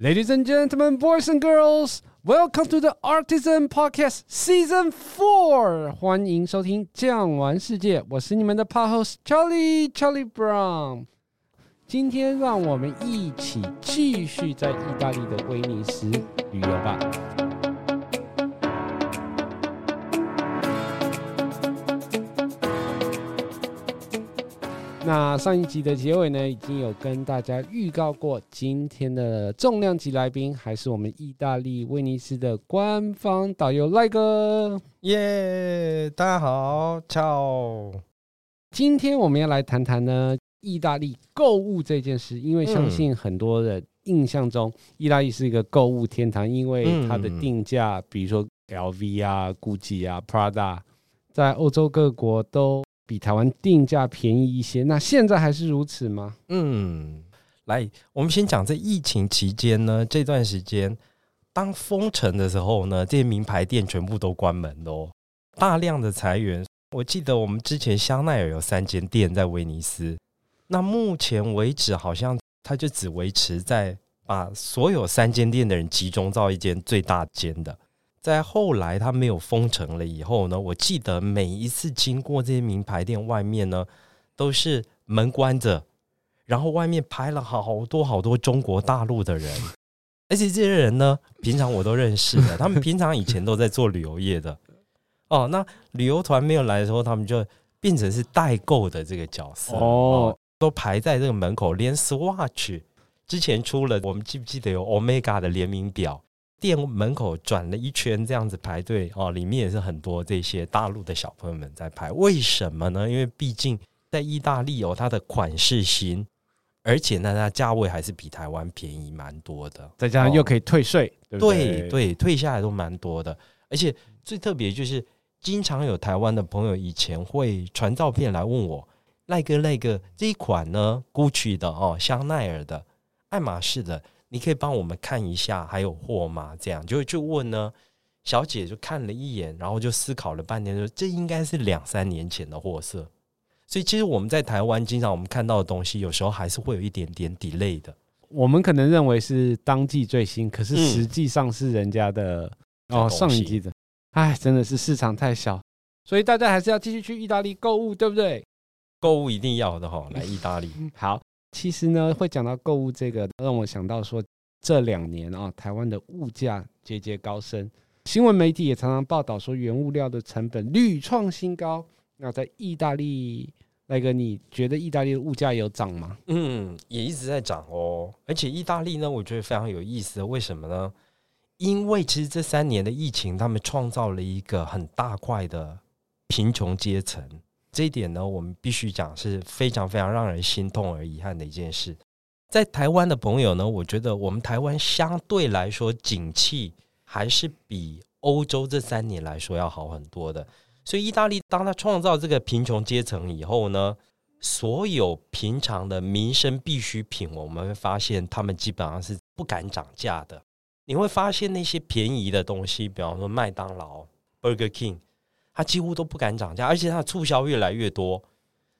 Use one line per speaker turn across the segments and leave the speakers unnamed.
Ladies and gentlemen, boys and girls, welcome to the Artisan Podcast Season Four。欢迎收听《酱玩世界》，我是你们的 Pod host Charlie Charlie Brown。今天让我们一起继续在意大利的威尼斯旅游吧。 那上一集的结尾呢，已经有跟大家预告过，今天的重量级来宾还是我们意大利威尼斯的官方导游赖哥。
耶，大家好，Ciao。
今天我们要来谈谈呢，意大利购物这件事，因为相信很多人印象中，嗯、意大利是一个购物天堂，因为它的定价，嗯、比如说 LV 啊、GUCCI 啊、Prada，在欧洲各国都。比台湾定价便宜一些，那现在还是如此吗？
嗯，来，我们先讲在疫情期间呢，这段时间当封城的时候呢，这些名牌店全部都关门喽，大量的裁员。我记得我们之前香奈儿有三间店在威尼斯，那目前为止好像它就只维持在把所有三间店的人集中到一间最大间的。在后来他没有封城了以后呢，我记得每一次经过这些名牌店外面呢，都是门关着，然后外面排了好多好多中国大陆的人，而且这些人呢，平常我都认识的，他们平常以前都在做旅游业的。哦，那旅游团没有来的时候，他们就变成是代购的这个角色哦，都排在这个门口，连 Swatch 之前出了，我们记不记得有 Omega 的联名表？店门口转了一圈，这样子排队哦，里面也是很多这些大陆的小朋友们在排。为什么呢？因为毕竟在意大利哦它的款式新，而且呢，它价位还是比台湾便宜蛮多的。
再加上又可以退税，
哦、对对，对，退下来都蛮多的。而且最特别就是，经常有台湾的朋友以前会传照片来问我，赖哥赖哥这一款呢，GUCCI 的哦，香奈儿的，爱马仕的。你可以帮我们看一下还有货吗？这样就就问呢，小姐就看了一眼，然后就思考了半天，说这应该是两三年前的货色。所以其实我们在台湾经常我们看到的东西，有时候还是会有一点点 delay 的。
我们可能认为是当季最新，可是实际上是人家的、嗯、哦上一季的。哎，真的是市场太小，所以大家还是要继续去意大利购物，对不对？
购物一定要的哈，来意大利
好。其实呢，会讲到购物这个，让我想到说，这两年啊，台湾的物价节节高升，新闻媒体也常常报道说，原物料的成本屡创新高。那在意大利，那个，你觉得意大利的物价有涨吗？
嗯，也一直在涨哦。而且意大利呢，我觉得非常有意思，为什么呢？因为其实这三年的疫情，他们创造了一个很大块的贫穷阶层。这一点呢，我们必须讲是非常非常让人心痛而遗憾的一件事。在台湾的朋友呢，我觉得我们台湾相对来说景气还是比欧洲这三年来说要好很多的。所以，意大利当他创造这个贫穷阶层以后呢，所有平常的民生必需品，我们会发现他们基本上是不敢涨价的。你会发现那些便宜的东西，比方说麦当劳、Burger King。它几乎都不敢涨价，而且它的促销越来越多。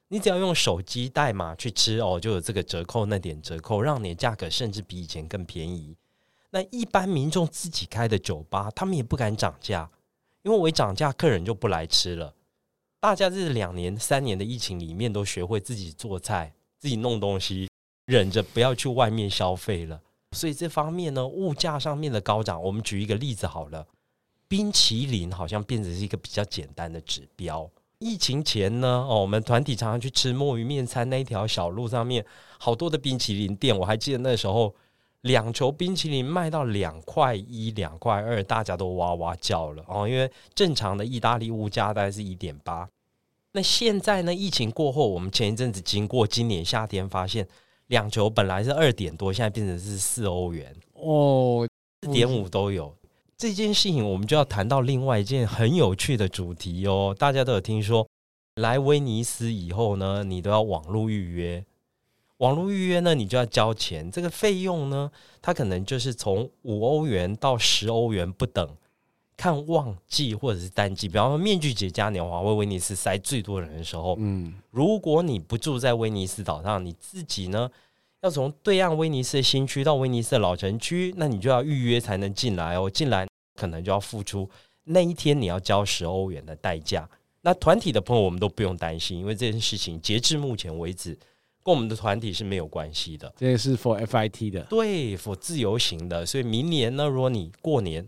你只要用手机代码去吃哦，就有这个折扣，那点折扣，让你的价格甚至比以前更便宜。那一般民众自己开的酒吧，他们也不敢涨价，因为我一涨价，客人就不来吃了。大家这两年、三年的疫情里面，都学会自己做菜、自己弄东西，忍着不要去外面消费了。所以这方面呢，物价上面的高涨，我们举一个例子好了。冰淇淋好像变成是一个比较简单的指标。疫情前呢，哦，我们团体常常去吃墨鱼面餐，那一条小路上面好多的冰淇淋店。我还记得那时候，两球冰淇淋卖到两块一、两块二，大家都哇哇叫了哦。因为正常的意大利物价大概是一点八。那现在呢，疫情过后，我们前一阵子经过今年夏天，发现两球本来是二点多，现在变成是四欧元哦，四点五都有。这件事情，我们就要谈到另外一件很有趣的主题哦。大家都有听说，来威尼斯以后呢，你都要网络预约。网络预约呢，你就要交钱。这个费用呢，它可能就是从五欧元到十欧元不等，看旺季或者是淡季。比方说，面具节嘉年华，为威尼斯塞最多人的时候，嗯，如果你不住在威尼斯岛上，你自己呢，要从对岸威尼斯的新区到威尼斯的老城区，那你就要预约才能进来哦。进来可能就要付出那一天你要交十欧元的代价。那团体的朋友我们都不用担心，因为这件事情截至目前为止跟我们的团体是没有关系的。
这是 for FIT 的，
对，for 自由行的。所以明年呢，如果你过年，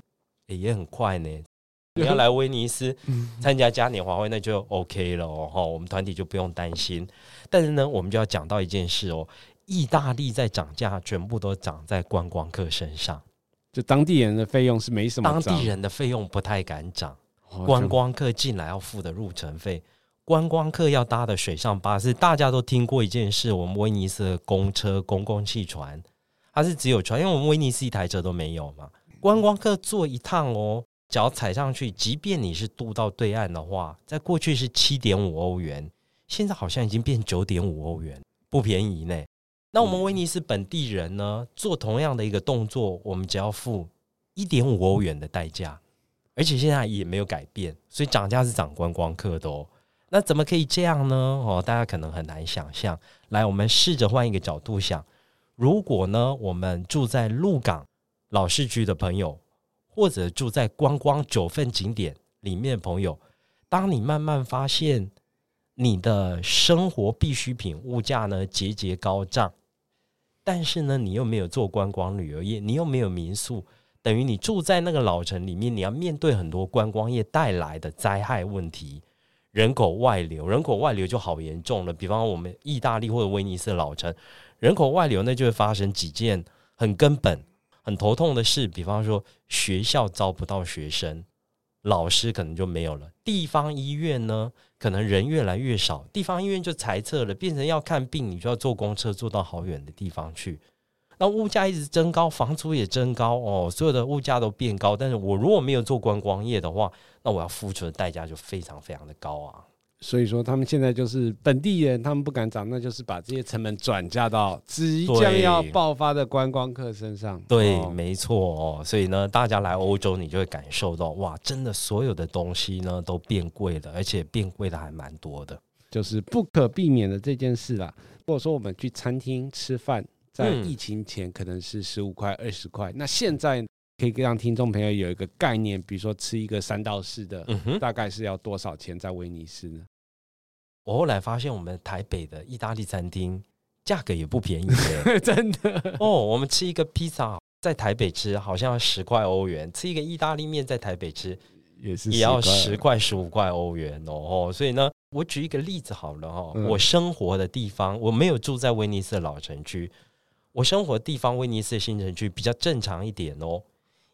欸、也很快呢，你要来威尼斯参加嘉年华会，那就 OK 了哦。我们团体就不用担心。但是呢，我们就要讲到一件事哦。意大利在涨价，全部都涨在观光客身上。
就当地人的费用是没什么，
当地人的费用不太敢涨。观光客进来要付的入城费，观光客要搭的水上巴士，大家都听过一件事：我们威尼斯的公车、公共汽船，它是只有船，因为我们威尼斯一台车都没有嘛。观光客坐一趟哦，脚踩上去，即便你是渡到对岸的话，在过去是七点五欧元，现在好像已经变九点五欧元，不便宜呢。那我们威尼斯本地人呢，做同样的一个动作，我们只要付一点五欧元的代价，而且现在也没有改变，所以涨价是涨观光客的哦。那怎么可以这样呢？哦，大家可能很难想象。来，我们试着换一个角度想：如果呢，我们住在鹿港老市区的朋友，或者住在观光九份景点里面的朋友，当你慢慢发现你的生活必需品物价呢节节高涨。但是呢，你又没有做观光旅游业，你又没有民宿，等于你住在那个老城里面，你要面对很多观光业带来的灾害问题，人口外流，人口外流就好严重了。比方我们意大利或者威尼斯的老城，人口外流，那就会发生几件很根本、很头痛的事。比方说，学校招不到学生。老师可能就没有了，地方医院呢，可能人越来越少，地方医院就裁撤了，变成要看病，你就要坐公车坐到好远的地方去。那物价一直增高，房租也增高哦，所有的物价都变高。但是我如果没有做观光业的话，那我要付出的代价就非常非常的高啊。
所以说，他们现在就是本地人，他们不敢涨，那就是把这些成本转嫁到即将要爆发的观光客身上。
对，哦、没错哦。所以呢，大家来欧洲，你就会感受到，哇，真的所有的东西呢都变贵了，而且变贵的还蛮多的，
就是不可避免的这件事啦。如果说我们去餐厅吃饭，在疫情前可能是十五块、二十块，那现在可以让听众朋友有一个概念，比如说吃一个三到四的，嗯、大概是要多少钱在威尼斯呢？
我后来发现，我们台北的意大利餐厅价格也不便宜耶，
真的
哦。我们吃一个披萨在台北吃，好像要十块欧元；吃一个意大利面在台北吃，也是也要十块十五块欧元哦。所以呢，我举一个例子好了哈，嗯、我生活的地方，我没有住在威尼斯的老城区，我生活的地方威尼斯的新城区比较正常一点哦。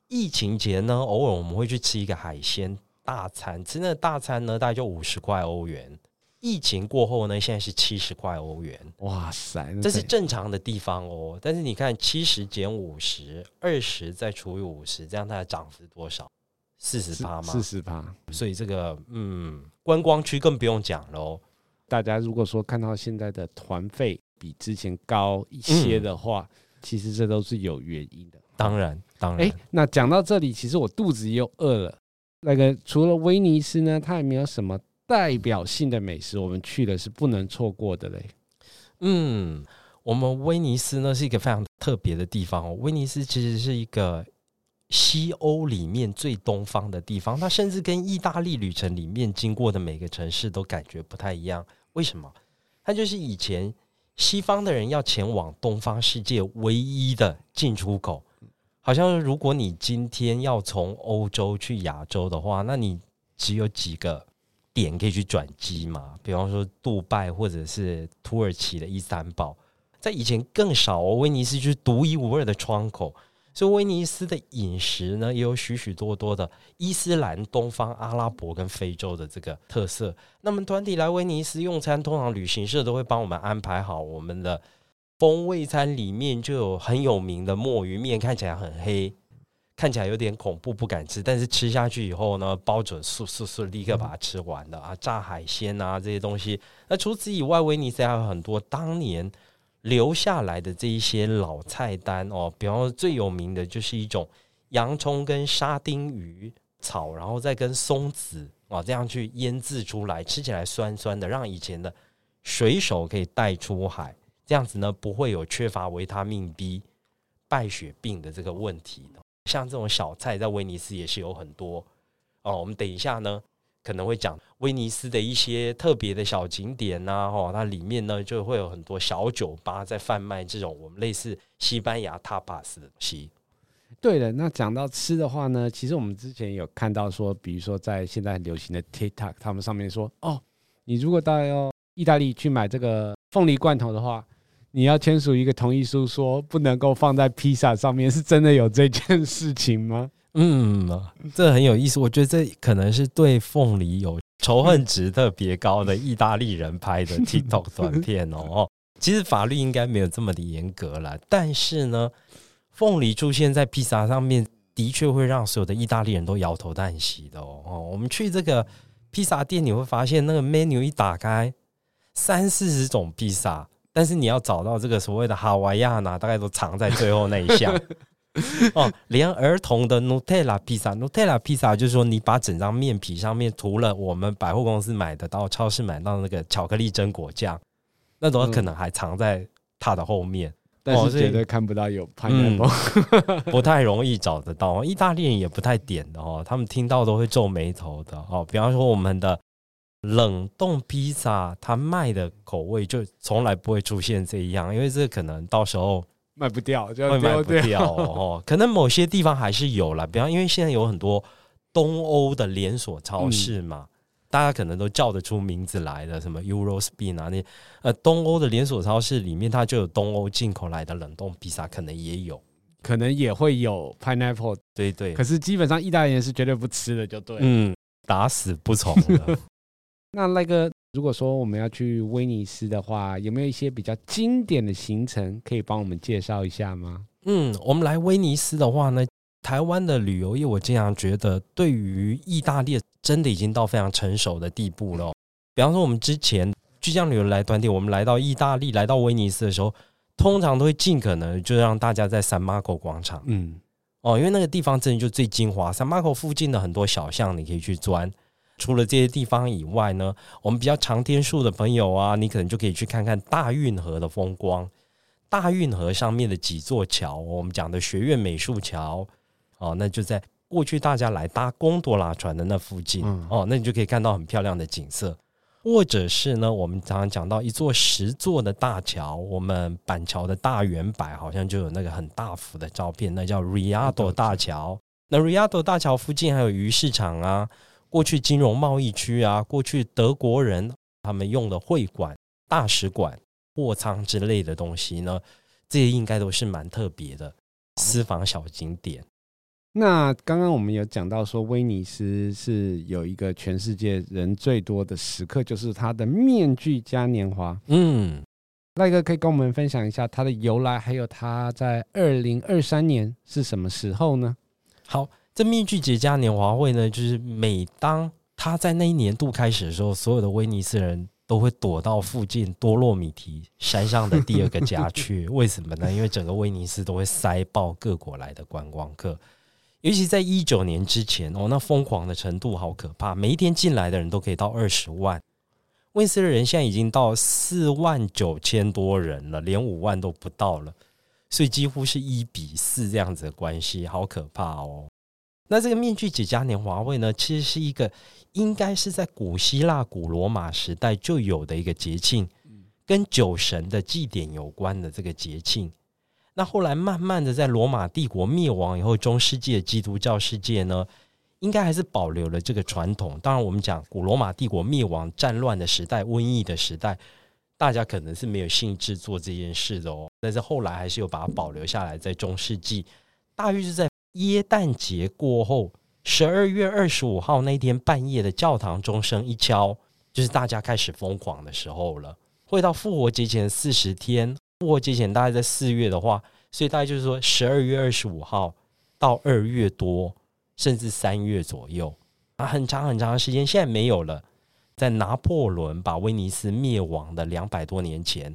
疫情前呢，偶尔我们会去吃一个海鲜大餐，吃那个大餐呢，大概就五十块欧元。疫情过后呢，现在是七十块欧元。
哇塞，
这是正常的地方哦。但是你看，七十减五十，二十再除以五十，这样它的涨幅是多少？四十趴吗？
四十趴。
所以这个，嗯，观光区更不用讲喽。
大家如果说看到现在的团费比之前高一些的话，嗯、其实这都是有原因的。
当然，当然。
哎，那讲到这里，其实我肚子又饿了。那个除了威尼斯呢，它也没有什么。代表性的美食，我们去的是不能错过的嘞。
嗯，我们威尼斯呢是一个非常特别的地方哦。威尼斯其实是一个西欧里面最东方的地方，它甚至跟意大利旅程里面经过的每个城市都感觉不太一样。为什么？它就是以前西方的人要前往东方世界唯一的进出口。好像如果你今天要从欧洲去亚洲的话，那你只有几个。点可以去转机嘛？比方说，杜拜或者是土耳其的伊斯坦堡，在以前更少哦。威尼斯就是独一无二的窗口，所以威尼斯的饮食呢，也有许许多多的伊斯兰、东方、阿拉伯跟非洲的这个特色。那么团体来威尼斯用餐，通常旅行社都会帮我们安排好我们的风味餐，里面就有很有名的墨鱼面，看起来很黑。看起来有点恐怖，不敢吃。但是吃下去以后呢，包准速速速立刻把它吃完的啊！炸海鲜啊这些东西。那除此以外，威尼斯还有很多当年留下来的这一些老菜单哦。比方说最有名的就是一种洋葱跟沙丁鱼炒，然后再跟松子啊这样去腌制出来，吃起来酸酸的，让以前的水手可以带出海。这样子呢不会有缺乏维他命 B、败血病的这个问题。像这种小菜在威尼斯也是有很多哦。我们等一下呢可能会讲威尼斯的一些特别的小景点呐，哦，它里面呢就会有很多小酒吧在贩卖这种我们类似西班牙 tapas 的东西。
对了，那讲到吃的话呢，其实我们之前有看到说，比如说在现在很流行的 TikTok，他们上面说，哦，你如果到意大利去买这个凤梨罐头的话，你要签署一个同意书，说不能够放在披萨上面，是真的有这件事情吗？
嗯，这很有意思，我觉得这可能是对凤梨有仇恨值特别高的意大利人拍的 TikTok 短片哦。其实法律应该没有这么的严格啦，但是呢。凤梨出现在披萨上面，的确会让所有的意大利人都摇头叹息的哦。我们去这个披萨店，你会发现那个 menu 一打开，三四十种披萨，但是你要找到这个所谓的哈瓦亚纳，大概都藏在最后那一项 哦。连儿童的 Nutella 披萨，Nutella 披萨就是说，你把整张面皮上面涂了我们百货公司买得到、超市买到那个巧克力榛果酱，那种可能还藏在它的后面。
但是绝对看不到有 pineapple，
嗯，不太容易找得到。意大利人也不太点的哦，他们听到都会皱眉头的哦。比方说我们的冷冻披萨，它卖的口味就从来不会出现这样，因为这可能到时候
卖不掉，就
会卖不掉哦。可能某些地方还是有啦，比方因为现在有很多东欧的连锁超市嘛。嗯大家可能都叫得出名字来的，什么 Eurospin 啊，那呃东欧的连锁超市里面，它就有东欧进口来的冷冻披萨，可能也有，
可能也会有 pineapple，
对对。
可是基本上意大利人是绝对不吃的，就对，
嗯，打死不从的。
那赖哥，如果说我们要去威尼斯的话，有没有一些比较经典的行程可以帮我们介绍一下吗？
嗯，我们来威尼斯的话呢，台湾的旅游业，我经常觉得对于意大利。真的已经到非常成熟的地步了。比方说，我们之前巨匠旅游来团体，我们来到意大利，来到威尼斯的时候，通常都会尽可能就让大家在 San Marco 广场，嗯，哦，因为那个地方真的就最精华。San Marco 附近的很多小巷你可以去钻。除了这些地方以外呢，我们比较长天数的朋友啊，你可能就可以去看看大运河的风光。大运河上面的几座桥，我们讲的学院美术桥，哦，那就在。过去大家来搭贡多拉船的那附近，嗯、哦，那你就可以看到很漂亮的景色，或者是呢，我们常常讲到一座十座的大桥，我们板桥的大圆柏好像就有那个很大幅的照片，那叫 Rialto 大桥。那 Rialto 大桥附近还有鱼市场啊，过去金融贸易区啊，过去德国人他们用的会馆、大使馆、货仓之类的东西呢，这些应该都是蛮特别的私房小景点。
那刚刚我们有讲到说，威尼斯是有一个全世界人最多的时刻，就是它的面具嘉年华。嗯，赖哥可以跟我们分享一下它的由来，还有它在二零二三年是什么时候呢？
好，这面具节嘉年华会呢，就是每当他在那一年度开始的时候，所有的威尼斯人都会躲到附近多洛米提山上的第二个家去。为什么呢？因为整个威尼斯都会塞爆各国来的观光客。尤其在一九年之前哦，那疯狂的程度好可怕，每一天进来的人都可以到二十万。威尼斯的人现在已经到四万九千多人了，连五万都不到了，所以几乎是一比四这样子的关系，好可怕哦。那这个面具几嘉年华会呢，其实是一个应该是在古希腊、古罗马时代就有的一个节庆，跟酒神的祭典有关的这个节庆。那后来慢慢的，在罗马帝国灭亡以后，中世纪的基督教世界呢，应该还是保留了这个传统。当然，我们讲古罗马帝国灭亡、战乱的时代、瘟疫的时代，大家可能是没有兴致做这件事的哦。但是后来还是有把它保留下来，在中世纪，大约是在耶诞节过后，十二月二十五号那天半夜的教堂钟声一敲，就是大家开始疯狂的时候了。会到复活节前四十天。复活节前大概在四月的话，所以大概就是说十二月二十五号到二月多，甚至三月左右啊，很长很长的时间。现在没有了。在拿破仑把威尼斯灭亡的两百多年前，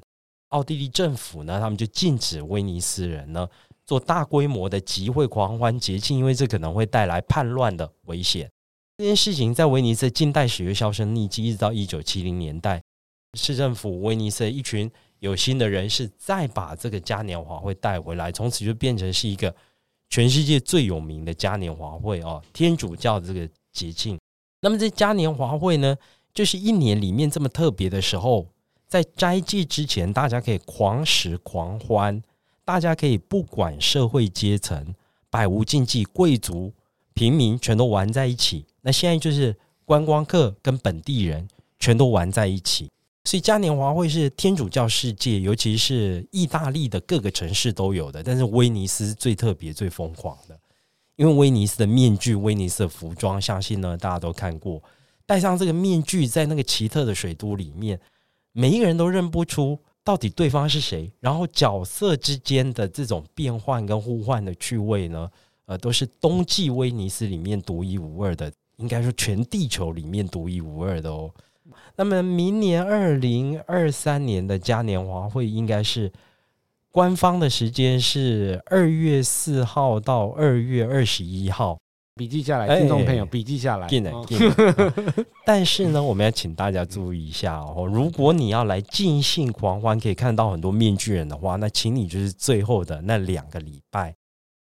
奥地利政府呢，他们就禁止威尼斯人呢做大规模的集会狂欢节庆，因为这可能会带来叛乱的危险。这件事情在威尼斯近代史越销声匿迹，一直到一九七零年代，市政府威尼斯一群。有心的人士再把这个嘉年华会带回来，从此就变成是一个全世界最有名的嘉年华会哦，天主教的这个节庆。那么这嘉年华会呢，就是一年里面这么特别的时候，在斋戒之前，大家可以狂食狂欢，大家可以不管社会阶层，百无禁忌，贵族、平民全都玩在一起。那现在就是观光客跟本地人全都玩在一起。所以嘉年华会是天主教世界，尤其是意大利的各个城市都有的，但是威尼斯最特别、最疯狂的，因为威尼斯的面具、威尼斯的服装，相信呢大家都看过，戴上这个面具，在那个奇特的水都里面，每一个人都认不出到底对方是谁，然后角色之间的这种变换跟互换的趣味呢，呃，都是冬季威尼斯里面独一无二的，应该说全地球里面独一无二的哦。那么，明年二零二三年的嘉年华会应该是官方的时间是二月四号到二月二十一号，
笔记下来，听众朋友笔记下来。
进来，进 但是呢，我们要请大家注意一下哦，如果你要来尽兴狂欢，可以看到很多面具人的话，那请你就是最后的那两个礼拜，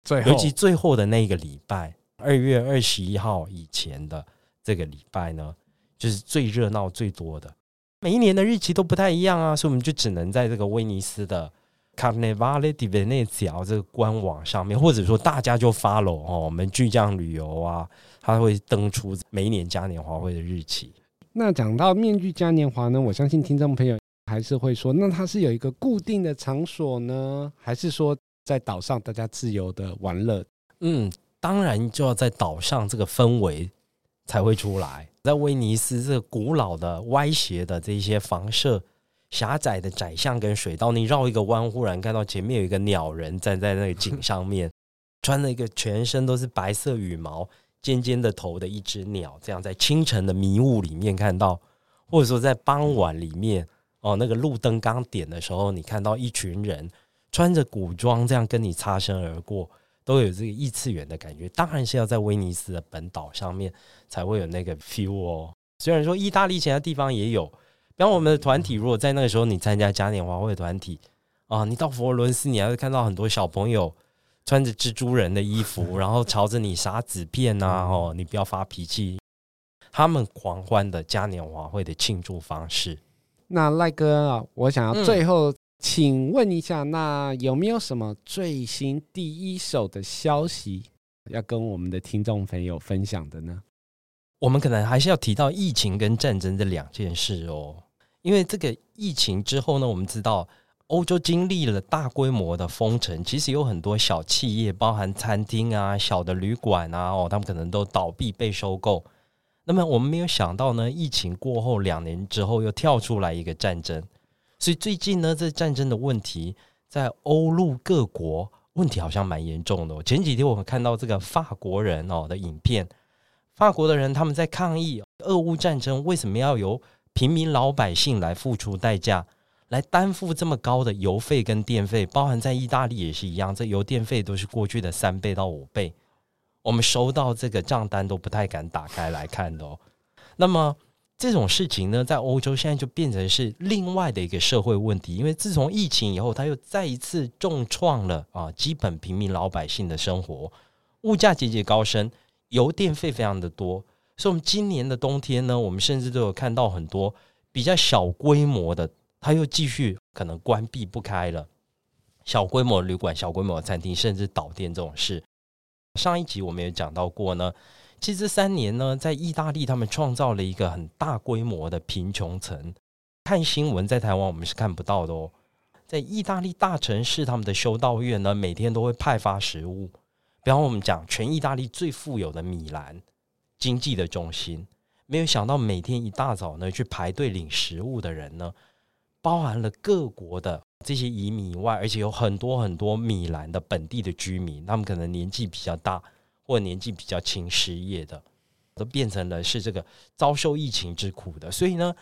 最后，
尤其最后的那一个礼拜，二月二十一号以前的这个礼拜呢。就是最热闹最多的，每一年的日期都不太一样啊，所以我们就只能在这个威尼斯的 Carnevale di Venezia 这个官网上面，或者说大家就 follow 哦，我们巨匠旅游啊，它会登出每一年嘉年华会的日期。
那讲到面具嘉年华呢，我相信听众朋友还是会说，那它是有一个固定的场所呢，还是说在岛上大家自由的玩乐？
嗯，当然就要在岛上这个氛围才会出来。在威尼斯这个古老的歪斜的这些房舍、狭窄的窄巷跟水道，你绕一个弯，忽然看到前面有一个鸟人站在那个井上面，穿了一个全身都是白色羽毛、尖尖的头的一只鸟，这样在清晨的迷雾里面看到，或者说在傍晚里面哦，那个路灯刚点的时候，你看到一群人穿着古装这样跟你擦身而过。都有这个异次元的感觉，当然是要在威尼斯的本岛上面才会有那个 feel 哦。虽然说意大利其他地方也有，比方我们的团体，如果在那个时候你参加嘉年华会团体啊，你到佛罗伦斯，你还会看到很多小朋友穿着蜘蛛人的衣服，然后朝着你撒纸片呐，哦，你不要发脾气。他们狂欢的嘉年华会的庆祝方式。
那赖哥啊，我想要最后、嗯。请问一下，那有没有什么最新第一手的消息要跟我们的听众朋友分享的呢？
我们可能还是要提到疫情跟战争这两件事哦，因为这个疫情之后呢，我们知道欧洲经历了大规模的封城，其实有很多小企业，包含餐厅啊、小的旅馆啊，哦，他们可能都倒闭被收购。那么我们没有想到呢，疫情过后两年之后又跳出来一个战争。所以最近呢，这战争的问题在欧陆各国问题好像蛮严重的。前几天我们看到这个法国人哦的影片，法国的人他们在抗议俄乌战争，为什么要由平民老百姓来付出代价，来担负这么高的油费跟电费？包含在意大利也是一样，这油电费都是过去的三倍到五倍。我们收到这个账单都不太敢打开来看的哦。那么。这种事情呢，在欧洲现在就变成是另外的一个社会问题，因为自从疫情以后，它又再一次重创了啊，基本平民老百姓的生活，物价节节高升，油电费非常的多，所以我们今年的冬天呢，我们甚至都有看到很多比较小规模的，它又继续可能关闭不开了，小规模旅馆、小规模的餐厅，甚至倒店这种事。上一集我们也讲到过呢。其实三年呢，在意大利他们创造了一个很大规模的贫穷层。看新闻，在台湾我们是看不到的哦。在意大利大城市，他们的修道院呢，每天都会派发食物。比方我们讲，全意大利最富有的米兰经济的中心，没有想到每天一大早呢，去排队领食物的人呢，包含了各国的这些移民以外，而且有很多很多米兰的本地的居民，他们可能年纪比较大。或年纪比较轻失业的，都变成了是这个遭受疫情之苦的。所以呢，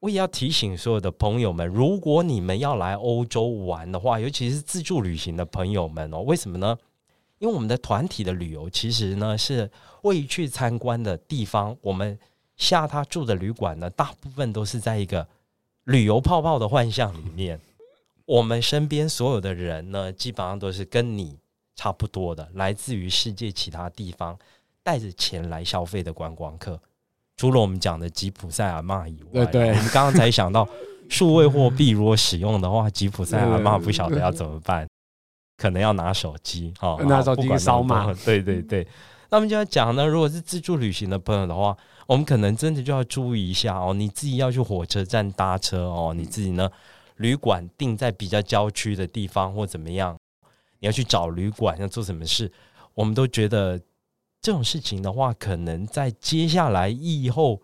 我也要提醒所有的朋友们，如果你们要来欧洲玩的话，尤其是自助旅行的朋友们哦，为什么呢？因为我们的团体的旅游其实呢是未去参观的地方，我们下他住的旅馆呢，大部分都是在一个旅游泡泡的幻象里面。我们身边所有的人呢，基本上都是跟你差不多的，来自于世界其他地方，带着钱来消费的观光客。除了我们讲的吉普赛阿嬷以外，
对，对，
我们刚刚才想到数位货币如果使用的话，吉普赛阿嬷不晓得要怎么办，可能要拿手机哦，
拿手机扫码。
对对对，那我们就要讲呢，如果是自助旅行的朋友的话，我们可能真的就要注意一下哦，你自己要去火车站搭车哦，你自己呢旅馆订在比较郊区的地方或怎么样，你要去找旅馆要做什么事，我们都觉得。这种事情的话，可能在接下来以后，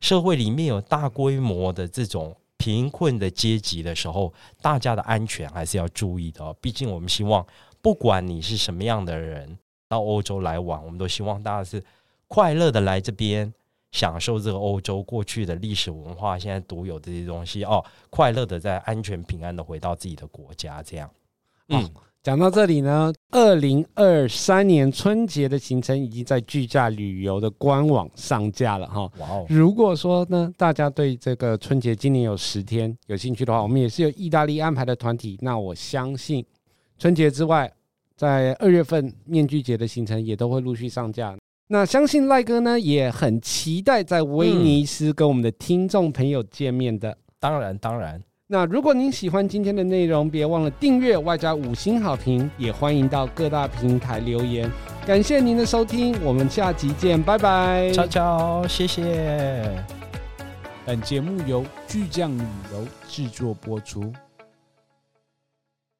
社会里面有大规模的这种贫困的阶级的时候，大家的安全还是要注意的哦。毕竟我们希望，不管你是什么样的人，到欧洲来往，我们都希望大家是快乐的来这边，享受这个欧洲过去的历史文化，现在独有的这些东西哦，快乐的在安全平安的回到自己的国家，这样，嗯。讲到这里呢，二零二三年春节的行程已经在巨价旅游的官网上架了哈。哇哦！如果说呢，大家对这个春节今年有十天有兴趣的话，我们也是有意大利安排的团体。那我相信春节之外，在二月份面具节的行程也都会陆续上架。那相信赖哥呢也很期待在威尼斯跟我们的听众朋友见面的。当然，当然。那如果您喜欢今天的内容，别忘了订阅外加五星好评，也欢迎到各大平台留言。感谢您的收听，我们下集见，拜拜，悄悄，谢谢。本节目由巨匠旅游制作播出。